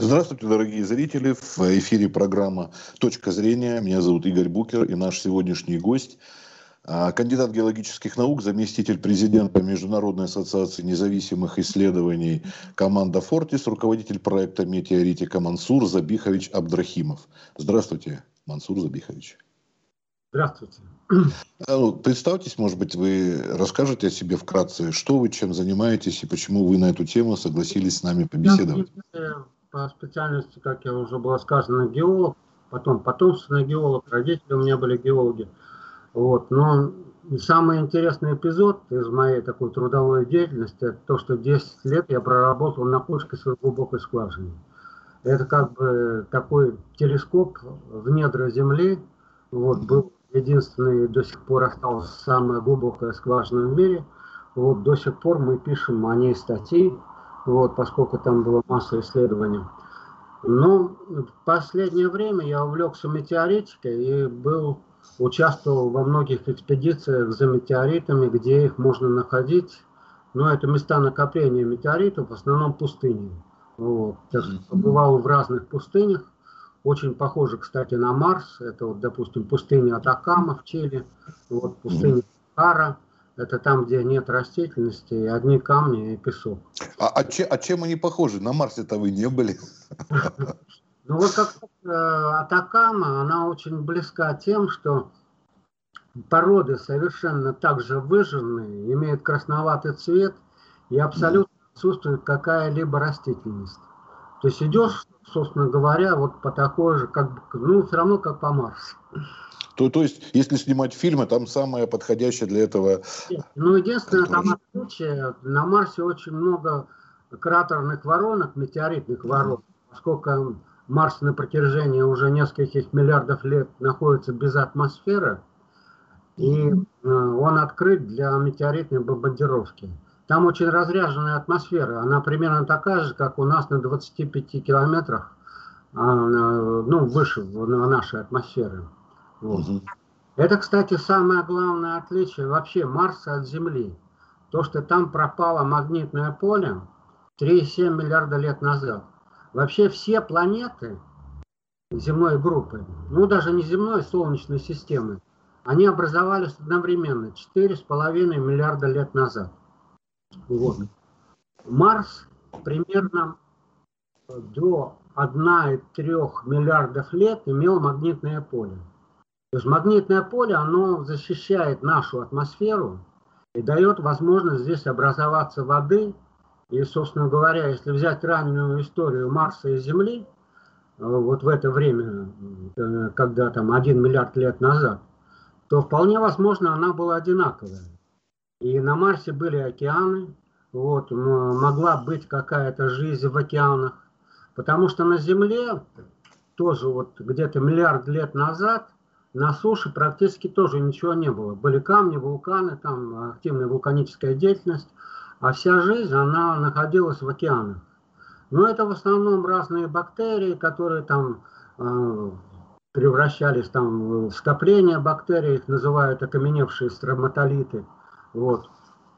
Здравствуйте, дорогие зрители. В эфире программа «Точка зрения». Меня зовут Игорь Букер и наш сегодняшний гость а, кандидат геологических наук, заместитель президента Международной ассоциации независимых исследований команда «Фортис», руководитель проекта «Метеоритика» Мансур Забихович Абдрахимов. Здравствуйте, Мансур Забихович. Здравствуйте. А, ну, представьтесь, может быть, вы расскажете о себе вкратце, что вы, чем занимаетесь и почему вы на эту тему согласились с нами побеседовать. По специальности, как я уже было сказано, геолог, потом потомственный геолог, родители у меня были геологи. Вот. Но самый интересный эпизод из моей такой трудовой деятельности, это то, что 10 лет я проработал на почке с глубокой скважиной. Это как бы такой телескоп в недра Земли. Вот, был единственный, до сих пор осталась самая глубокая скважина в мире. Вот, до сих пор мы пишем о ней статьи, вот, поскольку там была масса исследований. Но в последнее время я увлекся метеоритикой и был участвовал во многих экспедициях за метеоритами, где их можно находить. Но это места накопления метеоритов, в основном пустыни. Вот. Побывал в разных пустынях. Очень похоже, кстати, на Марс. Это, вот, допустим, пустыня Атакама в Чили, вот, пустыня Кара. Это там, где нет растительности, одни камни и песок. А, а, че, а чем они похожи? На Марсе-то вы не были. Ну вот как э, Атакама, она очень близка тем, что породы совершенно также выжженные, имеют красноватый цвет и абсолютно отсутствует какая-либо растительность. То есть идешь, собственно говоря, вот по такой же, как ну, все равно как по Марсу. То, то есть, если снимать фильмы, там самое подходящее для этого... Ну, единственное, там отличие, на Марсе очень много кратерных воронок, метеоритных воронок, поскольку Марс на протяжении уже нескольких миллиардов лет находится без атмосферы, и э, он открыт для метеоритной бомбардировки. Там очень разряженная атмосфера, она примерно такая же, как у нас на 25 километрах, а, ну, выше нашей атмосферы. Вот. Это, кстати, самое главное отличие вообще Марса от Земли. То, что там пропало магнитное поле 3,7 миллиарда лет назад. Вообще все планеты земной группы, ну даже не земной, Солнечной системы, они образовались одновременно 4,5 миллиарда лет назад. Вот. Марс примерно до 1,3 миллиардов лет имел магнитное поле. То есть магнитное поле, оно защищает нашу атмосферу и дает возможность здесь образоваться воды и, собственно говоря, если взять раннюю историю Марса и Земли, э, вот в это время, э, когда там 1 миллиард лет назад, то вполне возможно она была одинаковая. И на Марсе были океаны, вот, могла быть какая-то жизнь в океанах, потому что на Земле тоже вот где-то миллиард лет назад на суше практически тоже ничего не было. Были камни, вулканы, там активная вулканическая деятельность, а вся жизнь, она находилась в океанах. Но это в основном разные бактерии, которые там э, превращались там в скопления бактерий, их называют окаменевшие строматолиты. Вот.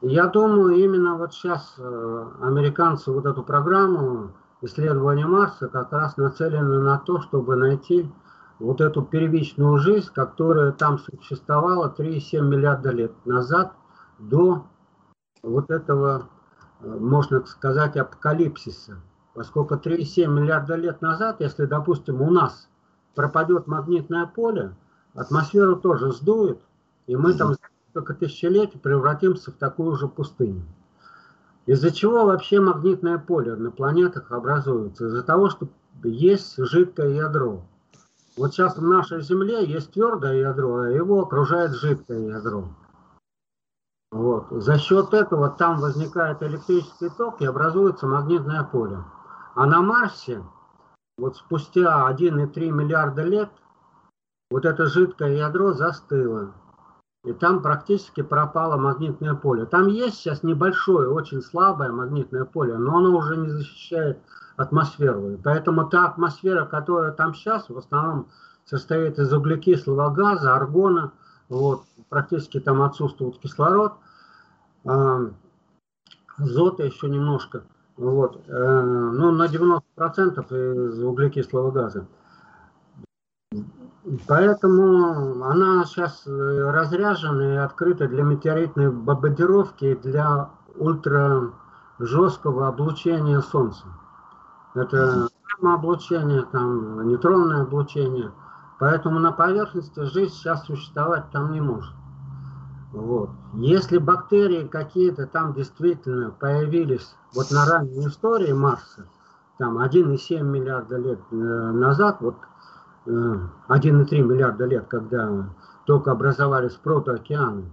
Я думаю, именно вот сейчас э, американцы вот эту программу исследования Марса как раз нацелены на то, чтобы найти вот эту первичную жизнь, которая там существовала 3,7 миллиарда лет назад до вот этого, э, можно сказать, апокалипсиса. Поскольку 3,7 миллиарда лет назад, если, допустим, у нас пропадет магнитное поле, атмосферу тоже сдует, и мы там за несколько тысячелетий превратимся в такую же пустыню. Из-за чего вообще магнитное поле на планетах образуется? Из-за того, что есть жидкое ядро. Вот сейчас в нашей Земле есть твердое ядро, а его окружает жидкое ядро. Вот. За счет этого там возникает электрический ток и образуется магнитное поле. А на Марсе, вот спустя 1,3 миллиарда лет, вот это жидкое ядро застыло. И там практически пропало магнитное поле. Там есть сейчас небольшое, очень слабое магнитное поле, но оно уже не защищает атмосферу. И поэтому та атмосфера, которая там сейчас, в основном состоит из углекислого газа, аргона, вот, практически там отсутствует кислород, а, азота еще немножко. вот, э, ну, на 90% из углекислого газа. Поэтому она сейчас э, разряжена и открыта для метеоритной бомбардировки и для ультра жесткого облучения Солнца. Это облучение, там, нейтронное облучение. Поэтому на поверхности жизнь сейчас существовать там не может. Вот. Если бактерии какие-то там действительно появились вот на ранней истории Марса, там 1,7 миллиарда лет э, назад, вот 1,3 э, миллиарда лет, когда только образовались протоокеаны,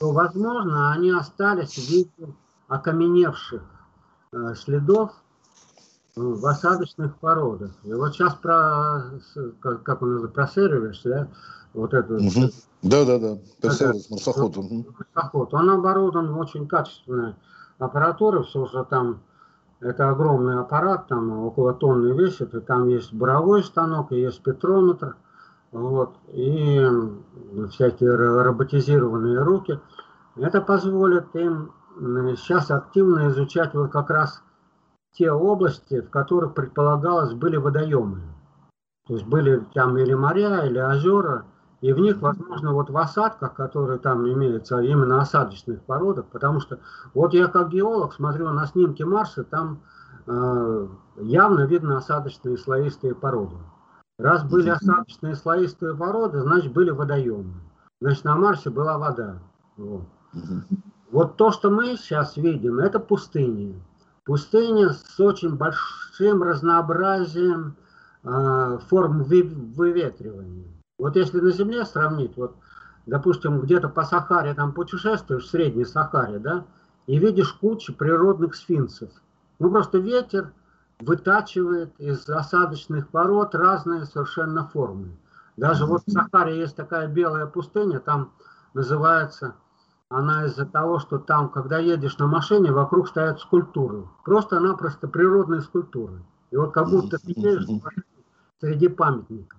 то, возможно, они остались в виде окаменевших э, следов в осадочных породах. И вот сейчас про, как, как он называется, про сервис, да, вот это. Угу. Да, да, да. Персервис, марсоход. Марсоход. Он оборудован очень качественной аппаратурой, все что там это огромный аппарат, там около тонны весит, и там есть буровой станок, и есть спектрометр, вот, и всякие роботизированные руки. Это позволит им сейчас активно изучать вот как раз те области, в которых предполагалось были водоемы. То есть были там или моря, или озера, и в них, возможно, вот в осадках, которые там имеются, именно осадочных породах, потому что вот я как геолог смотрю на снимки Марса, там э, явно видно осадочные слоистые породы. Раз были осадочные слоистые породы, значит были водоемы. Значит на Марсе была вода. Вот. вот то, что мы сейчас видим, это пустыни. Пустыня с очень большим разнообразием э, форм выветривания. Вот если на Земле сравнить, вот, допустим, где-то по Сахаре там путешествуешь, в Средней Сахаре, да, и видишь кучу природных сфинксов. Ну, просто ветер вытачивает из осадочных пород разные совершенно формы. Даже вот в Сахаре есть такая белая пустыня, там называется она из-за того, что там, когда едешь на машине, вокруг стоят скульптуры. Просто-напросто природные скульптуры. И вот как будто ты едешь среди памятников.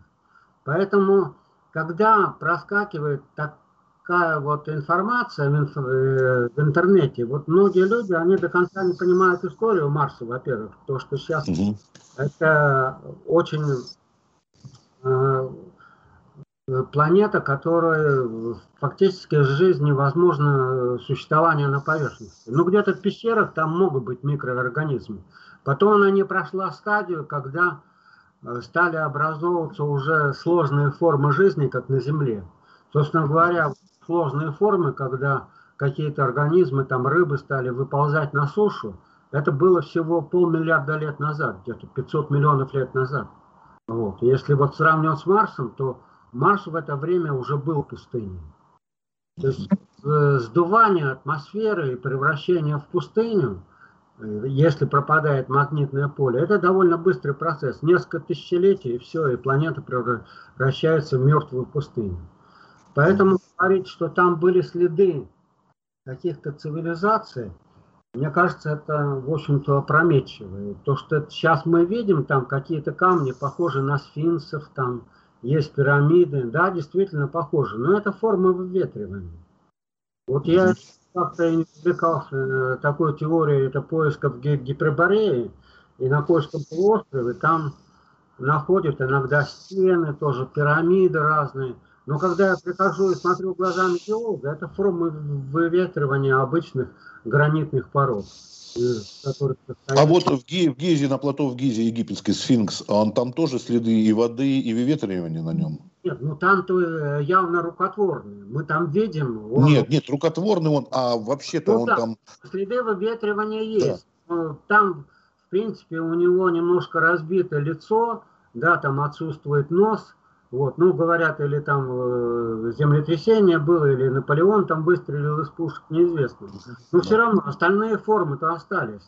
Поэтому, когда проскакивает такая вот информация в, инф э, в интернете, вот многие люди, они до конца не понимают историю Марса, во-первых, то, что сейчас это очень э, планета, которая фактически жизнь невозможно существование на поверхности. Ну, где-то в пещерах там могут быть микроорганизмы. Потом она не прошла стадию, когда Э, стали образовываться уже сложные формы жизни, как на Земле. Собственно говоря, сложные формы, когда какие-то организмы, там рыбы стали выползать на сушу, это было всего полмиллиарда лет назад, где-то 500 миллионов лет назад. Вот. Если вот сравнивать с Марсом, то Марс в это время уже был пустыней. То есть э, сдувание атмосферы и превращение в пустыню – если пропадает магнитное поле, это довольно быстрый процесс. Несколько тысячелетий, и все, и планета превращается в мертвую пустыню. Поэтому говорить, что там были следы каких-то цивилизаций, мне кажется, это, в общем-то, опрометчиво. То, что сейчас мы видим, там какие-то камни похожи на сфинксов, там есть пирамиды, да, действительно похожи, но это форма выветривания. Вот я как-то увлекался э, такой теорией, это поисков Гипербореи, и на Польском полуострове там находят иногда стены, тоже пирамиды разные. Но когда я прихожу и смотрю глазами геолога, это формы выветривания обычных гранитных пород. А вот в, Ги, в Гизе, на плато в Гизе, египетский сфинкс, он там тоже следы и воды, и выветривания на нем? Нет, ну там-то э, явно рукотворный. Мы там видим... Он... Нет, нет, рукотворный он, а вообще-то ну, он да, там... Следы выветривания есть. Да. Ну, там, в принципе, у него немножко разбито лицо, да, там отсутствует нос, вот, ну, говорят, или там э, землетрясение было, или Наполеон там выстрелил из пушек, неизвестно. Но да. все равно остальные формы-то остались.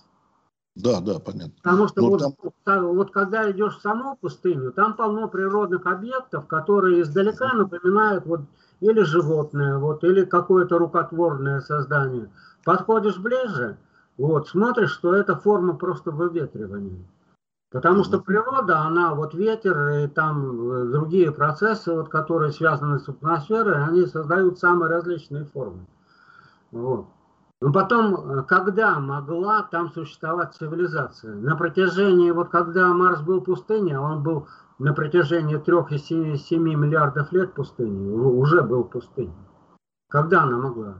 Да, да, понятно. Потому что вот, там... вот когда идешь в саму пустыню, там полно природных объектов, которые издалека напоминают вот или животное, вот, или какое-то рукотворное создание. Подходишь ближе, вот, смотришь, что это форма просто выветривания. Потому что природа, она, вот ветер и там э, другие процессы, вот, которые связаны с атмосферой, они создают самые различные формы. Вот. Но потом, когда могла там существовать цивилизация? На протяжении, вот когда Марс был пустыней, а он был на протяжении 3,7 миллиардов лет пустыни, уже был пустыней. Когда она могла?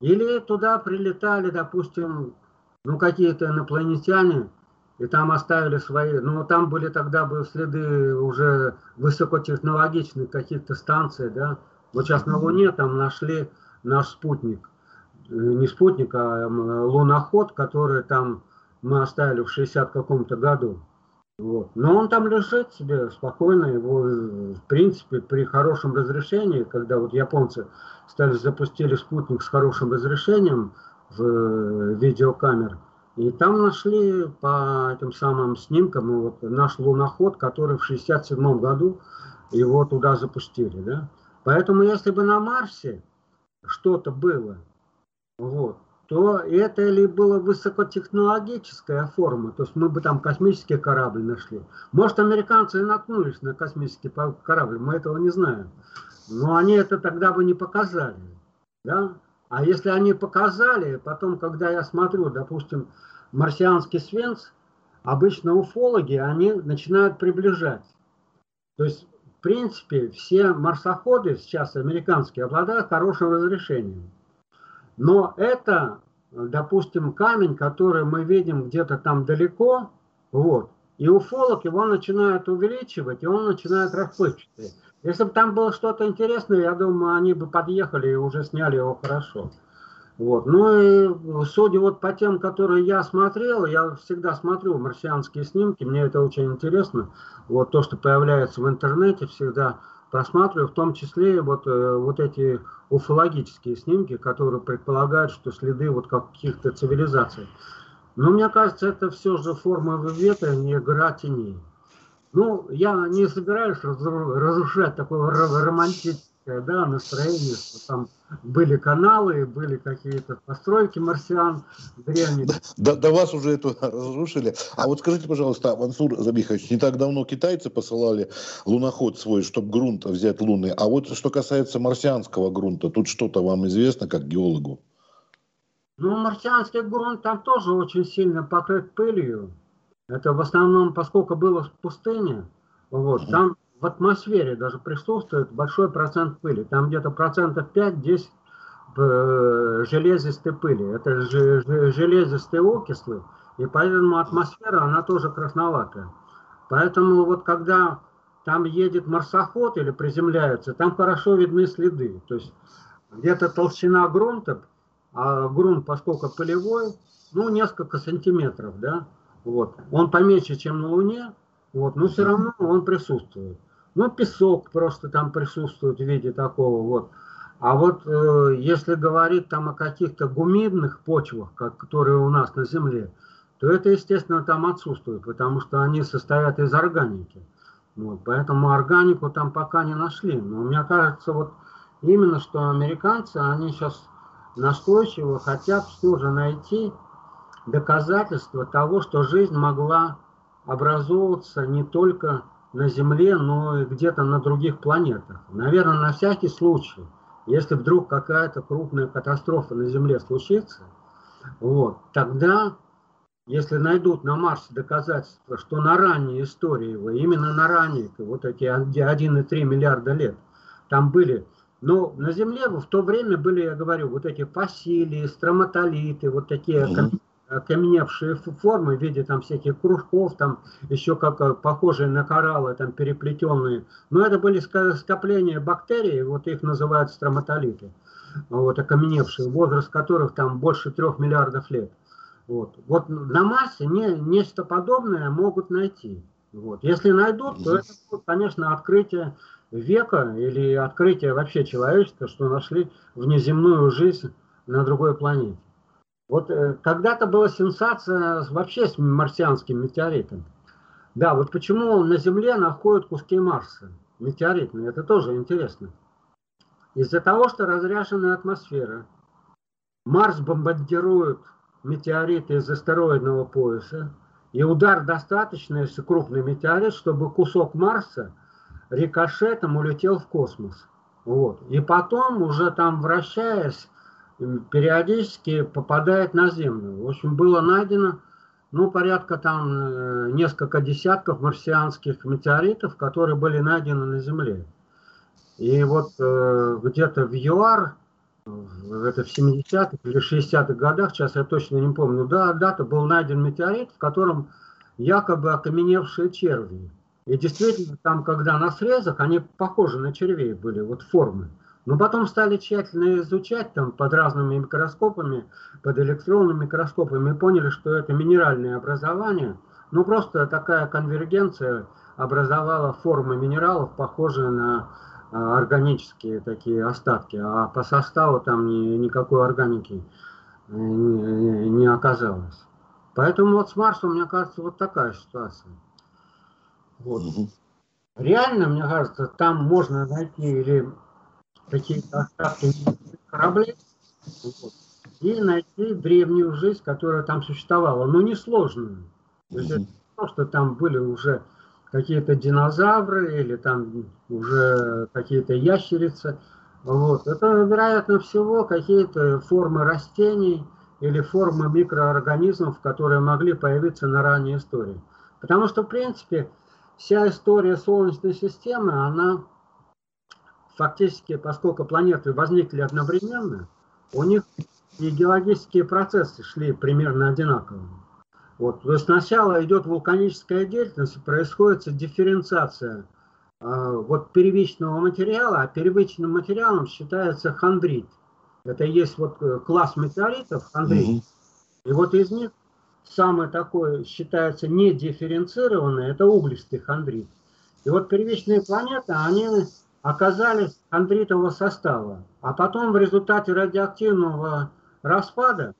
Или туда прилетали, допустим, ну какие-то инопланетяне, и там оставили свои, ну там были тогда бы следы уже высокотехнологичных каких-то станций, да. Вот сейчас на Луне там нашли наш спутник, э, не спутник, а луноход, который там мы оставили в 60 каком-то году. Вот. Но он там лежит себе спокойно, его, в принципе, при хорошем разрешении, когда вот японцы стали, запустили спутник с хорошим разрешением в э, видеокамер, и там нашли по этим самым снимкам вот наш луноход, который в 67 году его туда запустили. Да? Поэтому если бы на Марсе что-то было, вот, то это ли была высокотехнологическая форма, то есть мы бы там космический корабль нашли. Может, американцы и наткнулись на космический корабль, мы этого не знаем. Но они это тогда бы не показали. Да? А если они показали, потом, когда я смотрю, допустим, марсианский свинц, обычно уфологи, они начинают приближать. То есть, в принципе, все марсоходы сейчас американские обладают хорошим разрешением. Но это, допустим, камень, который мы видим где-то там далеко, вот, и уфолог его начинает увеличивать, и он начинает расплывчатый. Если бы там было что-то интересное, я думаю, они бы подъехали и уже сняли его хорошо. Вот. Ну и судя вот по тем, которые я смотрел, я всегда смотрю марсианские снимки, мне это очень интересно. Вот то, что появляется в интернете, всегда просматриваю, в том числе вот, э, вот эти уфологические снимки, которые предполагают, что следы вот каких-то цивилизаций. Но мне кажется, это все же форма вета, не игра теней. Ну, я не собираюсь разрушать такое романтическое да, настроение, что там были каналы, были какие-то постройки марсиан древних. До, до вас уже это разрушили. А вот скажите, пожалуйста, Мансур Забихович, не так давно китайцы посылали луноход свой, чтобы грунт взять лунный. А вот что касается марсианского грунта, тут что-то вам известно, как геологу? Ну, марсианский грунт там тоже очень сильно покрыт пылью. Это в основном, поскольку было пустыня, вот, там в атмосфере даже присутствует большой процент пыли. Там где-то процентов 5-10 э, железистой пыли. Это железистые окислы, и поэтому атмосфера, она тоже красноватая. Поэтому вот когда там едет марсоход или приземляется, там хорошо видны следы. То есть где-то толщина грунта, а грунт, поскольку полевой, ну, несколько сантиметров, да, вот. Он поменьше, чем на Луне, вот, но все равно он присутствует. Ну, песок просто там присутствует в виде такого вот. А вот э, если говорить там о каких-то гумидных почвах, как, которые у нас на Земле, то это, естественно, там отсутствует, потому что они состоят из органики. Вот, поэтому органику там пока не нашли. Но мне кажется, вот именно что американцы, они сейчас настойчиво хотят все же найти доказательства того, что жизнь могла образовываться не только на Земле, но и где-то на других планетах. Наверное, на всякий случай, если вдруг какая-то крупная катастрофа на Земле случится, вот, тогда, если найдут на Марсе доказательства, что на ранней истории его, именно на ранней, вот эти 1,3 миллиарда лет, там были но на Земле в то время были, я говорю, вот эти фасилии, строматолиты, вот такие mm окаменевшие формы в виде там всяких кружков, там еще как э, похожие на кораллы, там переплетенные. Но это были скопления бактерий, вот их называют строматолиты, вот окаменевшие, возраст которых там больше трех миллиардов лет. Вот, вот на Марсе не, нечто подобное могут найти. Вот. Если найдут, то это будет, конечно, открытие века или открытие вообще человечества, что нашли внеземную жизнь на другой планете. Вот э, когда-то была сенсация вообще с марсианским метеоритом. Да, вот почему на Земле находят куски Марса метеоритные, это тоже интересно. Из-за того, что разряженная атмосфера, Марс бомбардирует метеориты из астероидного пояса, и удар достаточно, если крупный метеорит, чтобы кусок Марса рикошетом улетел в космос. Вот. И потом, уже там вращаясь, периодически попадает на Землю. В общем, было найдено ну, порядка там э, несколько десятков марсианских метеоритов, которые были найдены на Земле. И вот э, где-то в ЮАР, это в 70-х или 60-х годах, сейчас я точно не помню, да, дата был найден метеорит, в котором якобы окаменевшие черви. И действительно, там, когда на срезах, они похожи на червей были, вот формы. Но потом стали тщательно изучать там под разными микроскопами, под электронными микроскопами, и поняли, что это минеральное образование. Ну, просто такая конвергенция образовала формы минералов, похожие на а, органические такие остатки, а по составу там ни, никакой органики э, не, не оказалось. Поэтому вот с Марсом, мне кажется, вот такая ситуация. Вот. Реально, мне кажется, там можно найти или какие-то остатки кораблей вот, и найти древнюю жизнь, которая там существовала, но не сложную. То есть это не то, что там были уже какие-то динозавры или там уже какие-то ящерицы. Вот. Это, вероятно всего, какие-то формы растений или формы микроорганизмов, которые могли появиться на ранней истории. Потому что, в принципе, вся история Солнечной системы, она фактически, поскольку планеты возникли одновременно, у них и геологические процессы шли примерно одинаково. Вот. То есть сначала идет вулканическая деятельность, происходит дифференциация э, вот первичного материала, а первичным материалом считается хондрит. Это есть вот э, класс метеоритов, хондрит. Угу. И вот из них самый такой считается недифференцированный, это углистый хондрит. И вот первичные планеты, они оказались хондритового состава. А потом в результате радиоактивного распада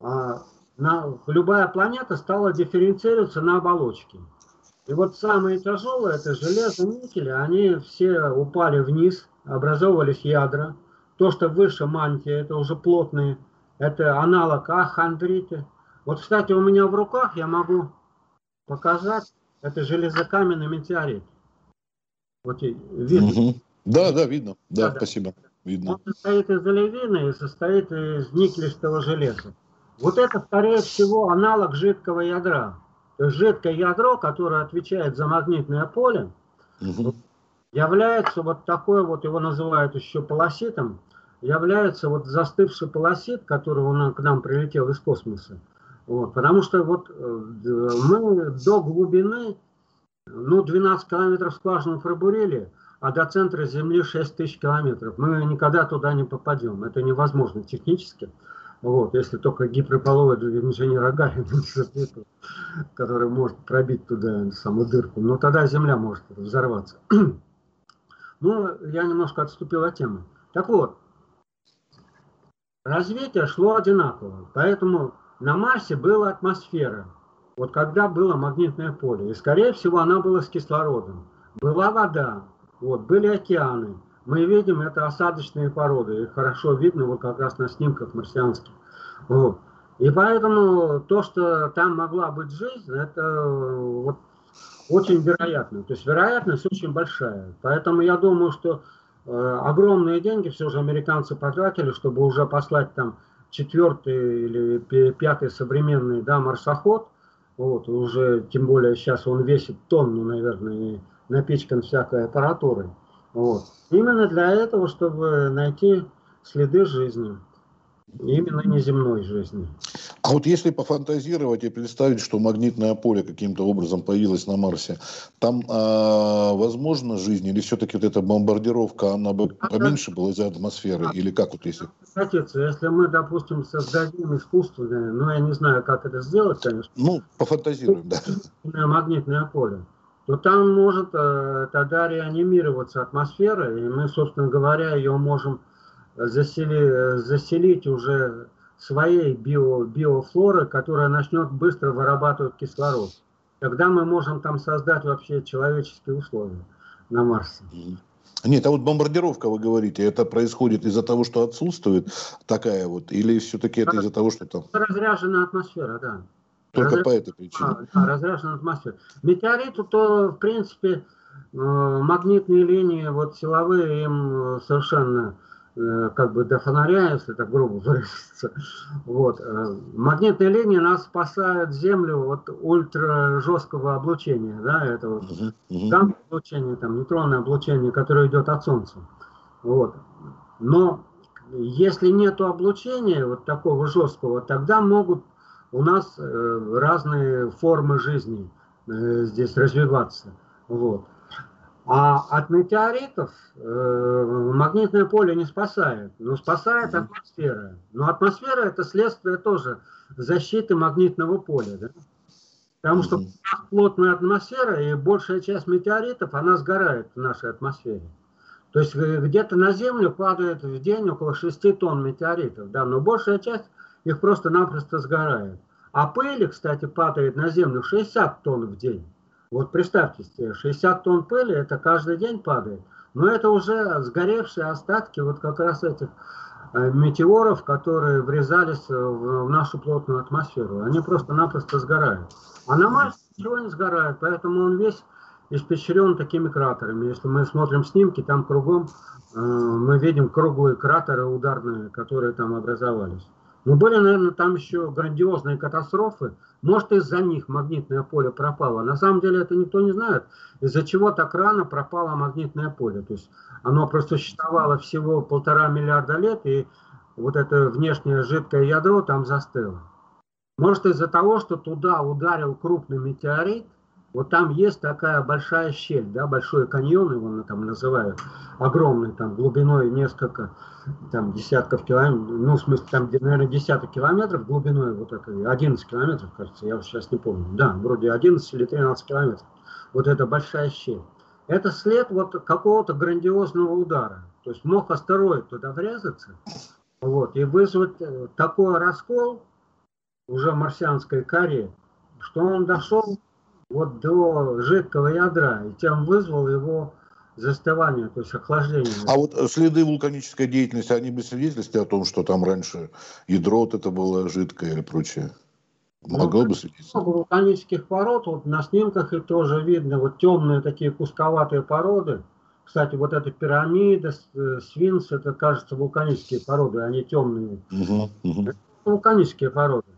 а, на, любая планета стала дифференцироваться на оболочки. И вот самые тяжелые, это железо, никель, они все упали вниз, образовывались ядра. То, что выше мантии, это уже плотные, это аналог ахондриты. Вот, кстати, у меня в руках я могу показать, это железокаменный метеорит. Вот видно. Угу. Да, да, видно. Да, да спасибо. Видно. Он состоит из олевины и состоит из никелистого железа. Вот это, скорее всего, аналог жидкого ядра. То есть жидкое ядро, которое отвечает за магнитное поле, угу. является вот такой вот, его называют еще полоситом, является вот застывший полосит, который он, к нам прилетел из космоса. Вот, потому что вот э, мы до глубины, ну, 12 километров скважину пробурили, а до центра Земли 6 тысяч километров. Мы никогда туда не попадем. Это невозможно технически. Вот, если только гиперполовый инженер Агарин, который может пробить туда саму дырку. Но тогда Земля может взорваться. Ну, я немножко отступил от темы. Так вот, развитие шло одинаково. Поэтому на Марсе была атмосфера. Вот когда было магнитное поле. И, скорее всего, она была с кислородом. Была вода. Вот, были океаны. Мы видим, это осадочные породы. Их хорошо видно вот как раз на снимках марсианских. Вот. И поэтому то, что там могла быть жизнь, это вот очень вероятно. То есть вероятность очень большая. Поэтому я думаю, что э, огромные деньги все же американцы потратили, чтобы уже послать там четвертый или пятый современный да, марсоход. Вот, уже, тем более сейчас он весит тонну, наверное, напичкан всякой аппаратурой. Вот. Именно для этого, чтобы найти следы жизни. Именно неземной жизни. А вот если пофантазировать и представить, что магнитное поле каким-то образом появилось на Марсе, там а, возможно жизнь или все-таки вот эта бомбардировка, она бы поменьше была из-за атмосферы? А, или как вот если? Отец, если мы, допустим, создадим искусственное, ну я не знаю, как это сделать, конечно. Ну, пофантазируем, да. Магнитное поле то там может э, тогда реанимироваться атмосфера, и мы, собственно говоря, ее можем засели, заселить уже своей био, биофлоры, которая начнет быстро вырабатывать кислород. Тогда мы можем там создать вообще человеческие условия на Марсе. Нет, а вот бомбардировка, вы говорите, это происходит из-за того, что отсутствует такая вот, или все-таки это из-за того, что там... Разряженная атмосфера, да. Только Разряж... по этой причине. А, да, разряженная атмосфера. Метеориты, то, в принципе, э, магнитные линии, вот силовые, им совершенно э, как бы до фонаря, если так грубо выразиться. Вот. Э, магнитные линии нас спасают Землю от ультра жесткого облучения, да, это вот гамма облучение, там, нейтронное облучение, которое идет от Солнца. Вот. Но если нет облучения вот такого жесткого, тогда могут у нас э, разные формы жизни э, здесь развиваться. Вот. А от метеоритов э, магнитное поле не спасает, но спасает атмосфера. Но атмосфера это следствие тоже защиты магнитного поля. Да? Потому что плотная атмосфера и большая часть метеоритов, она сгорает в нашей атмосфере. То есть э, где-то на Землю падает в день около 6 тонн метеоритов, да, но большая часть их просто-напросто сгорает. А пыли, кстати, падает на Землю 60 тонн в день. Вот представьте себе, 60 тонн пыли, это каждый день падает. Но это уже сгоревшие остатки вот как раз этих э, метеоров, которые врезались в нашу плотную атмосферу. Они просто-напросто сгорают. А на Марсе ничего не сгорает, поэтому он весь испещрен такими кратерами. Если мы смотрим снимки, там кругом э, мы видим круглые кратеры ударные, которые там образовались. Но были, наверное, там еще грандиозные катастрофы. Может, из-за них магнитное поле пропало. На самом деле это никто не знает, из-за чего так рано пропало магнитное поле. То есть оно просто существовало всего полтора миллиарда лет, и вот это внешнее жидкое ядро там застыло. Может, из-за того, что туда ударил крупный метеорит – вот там есть такая большая щель, да, большой каньон его там называют, огромный, там глубиной несколько, там десятков километров, ну, в смысле, там, наверное, десяток километров глубиной, вот это, 11 километров, кажется, я сейчас не помню, да, вроде 11 или 13 километров, вот эта большая щель. Это след вот какого-то грандиозного удара, то есть мог астероид туда врезаться, вот, и вызвать э, такой раскол уже марсианской коре, что он дошел вот до жидкого ядра, и тем вызвал его застывание, то есть охлаждение. А вот следы вулканической деятельности, они бы свидетельствовали о том, что там раньше ядро вот это было жидкое или прочее? Могло ну, бы свидетельствовать? Много вулканических пород, вот на снимках и тоже видно, вот темные такие кусковатые породы. Кстати, вот эта пирамида, э, свинс, это, кажется, вулканические породы, они темные. Угу, угу. Это вулканические породы.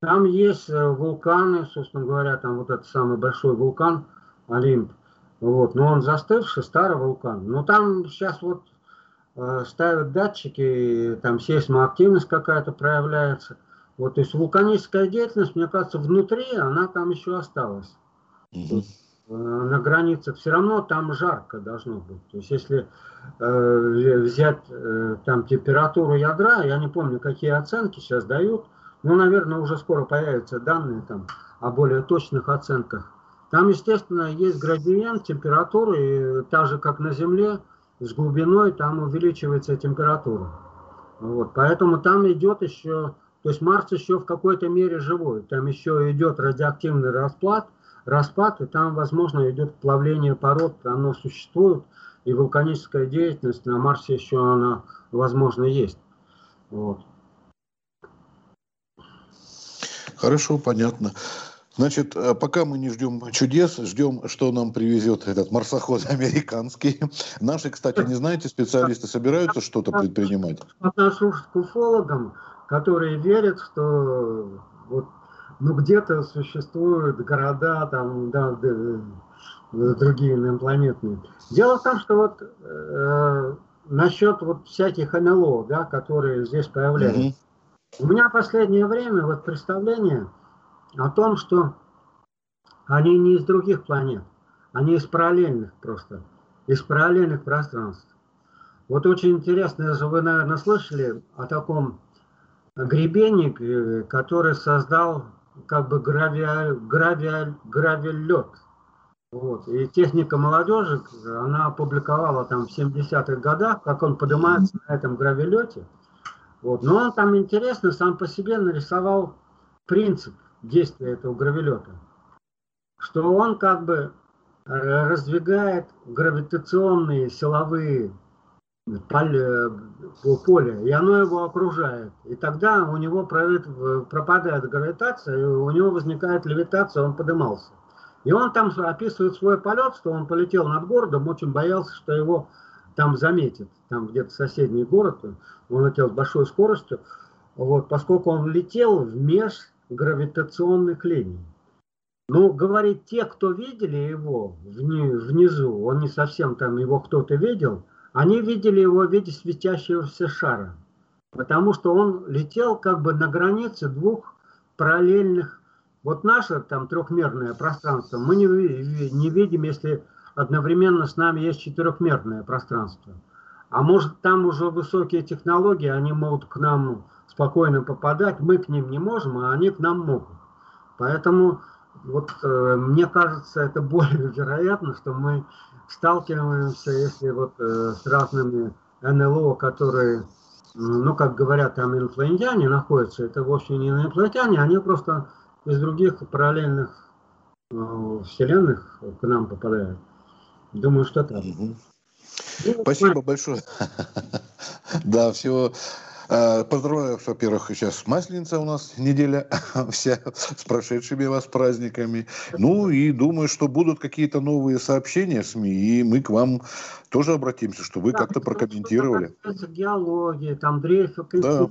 Там есть э, вулканы, собственно говоря, там вот этот самый большой вулкан Олимп. Вот, но он застывший, старый вулкан. Но там сейчас вот э, ставят датчики, там сейсмоактивность какая-то проявляется. Вот, то есть вулканическая деятельность, мне кажется, внутри она там еще осталась. Угу. на границах все равно там жарко должно быть. То есть если э, взять э, там температуру ядра, я не помню, какие оценки сейчас дают, ну, наверное, уже скоро появятся данные там о более точных оценках. Там, естественно, есть градиент температуры, и так же, как на Земле, с глубиной там увеличивается температура. Вот, поэтому там идет еще, то есть Марс еще в какой-то мере живой, там еще идет радиоактивный распад, распад, и там, возможно, идет плавление пород, оно существует, и вулканическая деятельность на Марсе еще она, возможно, есть. Вот. Хорошо, понятно. Значит, э, пока мы не ждем чудес, ждем, что нам привезет этот марсоход американский. Наши, кстати, не знаете, специалисты собираются что-то предпринимать? Отношусь к уфологам, которые верят, что вот, ну, где-то существуют города, там, да, другие инопланетные. Дело в том, что вот э, насчет вот всяких НЛО, да, которые здесь появляются. Угу. У меня последнее время вот представление о том, что они не из других планет, они из параллельных просто, из параллельных пространств. Вот очень интересно, вы, наверное, слышали о таком гребенник, э, который создал как бы гравиаль, гравиаль, гравель-лед. Вот. И техника молодежи, она опубликовала там в 70-х годах, как он поднимается на этом гравелете. Вот. Но он там интересно сам по себе нарисовал принцип действия этого гравелета. Что он как бы э, раздвигает гравитационные силовые поля, поле, и оно его окружает. И тогда у него пропадает гравитация, и у него возникает левитация, он поднимался. И он там описывает свой полет, что он полетел над городом, очень боялся, что его там заметит, там где-то соседний город, он летел с большой скоростью, вот, поскольку он летел в межгравитационных линий. Ну, говорит, те, кто видели его внизу, он не совсем там его кто-то видел, они видели его в виде светящегося шара. Потому что он летел как бы на границе двух параллельных. Вот наше там трехмерное пространство мы не, не видим, если одновременно с нами есть четырехмерное пространство. А может там уже высокие технологии, они могут к нам спокойно попадать, мы к ним не можем, а они к нам могут. Поэтому вот э, мне кажется, это более вероятно, что мы сталкиваемся, если вот э, с разными НЛО, которые, ну, как говорят, там инопланетяне находятся, это вовсе не инопланетяне, они просто из других параллельных э, вселенных к нам попадают. Думаю, что так. Ну, Спасибо большое. Да, всего Э, поздравляю, во-первых, сейчас Масленица у нас неделя вся с прошедшими вас праздниками. Ну и думаю, что будут какие-то новые сообщения в СМИ, и мы к вам тоже обратимся, что вы да, как-то прокомментировали. Что геологии, там дрейфа да.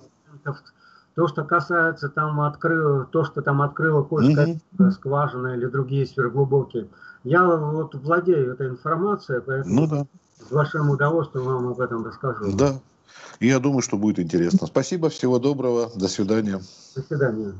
то, что касается там открыл, то, что там открыла Кольская угу. скважина или другие сверхглубокие. Я вот владею этой информацией, поэтому ну, да. с вашим удовольствием вам об этом расскажу. Да, я думаю, что будет интересно. Спасибо, всего доброго, до свидания. До свидания.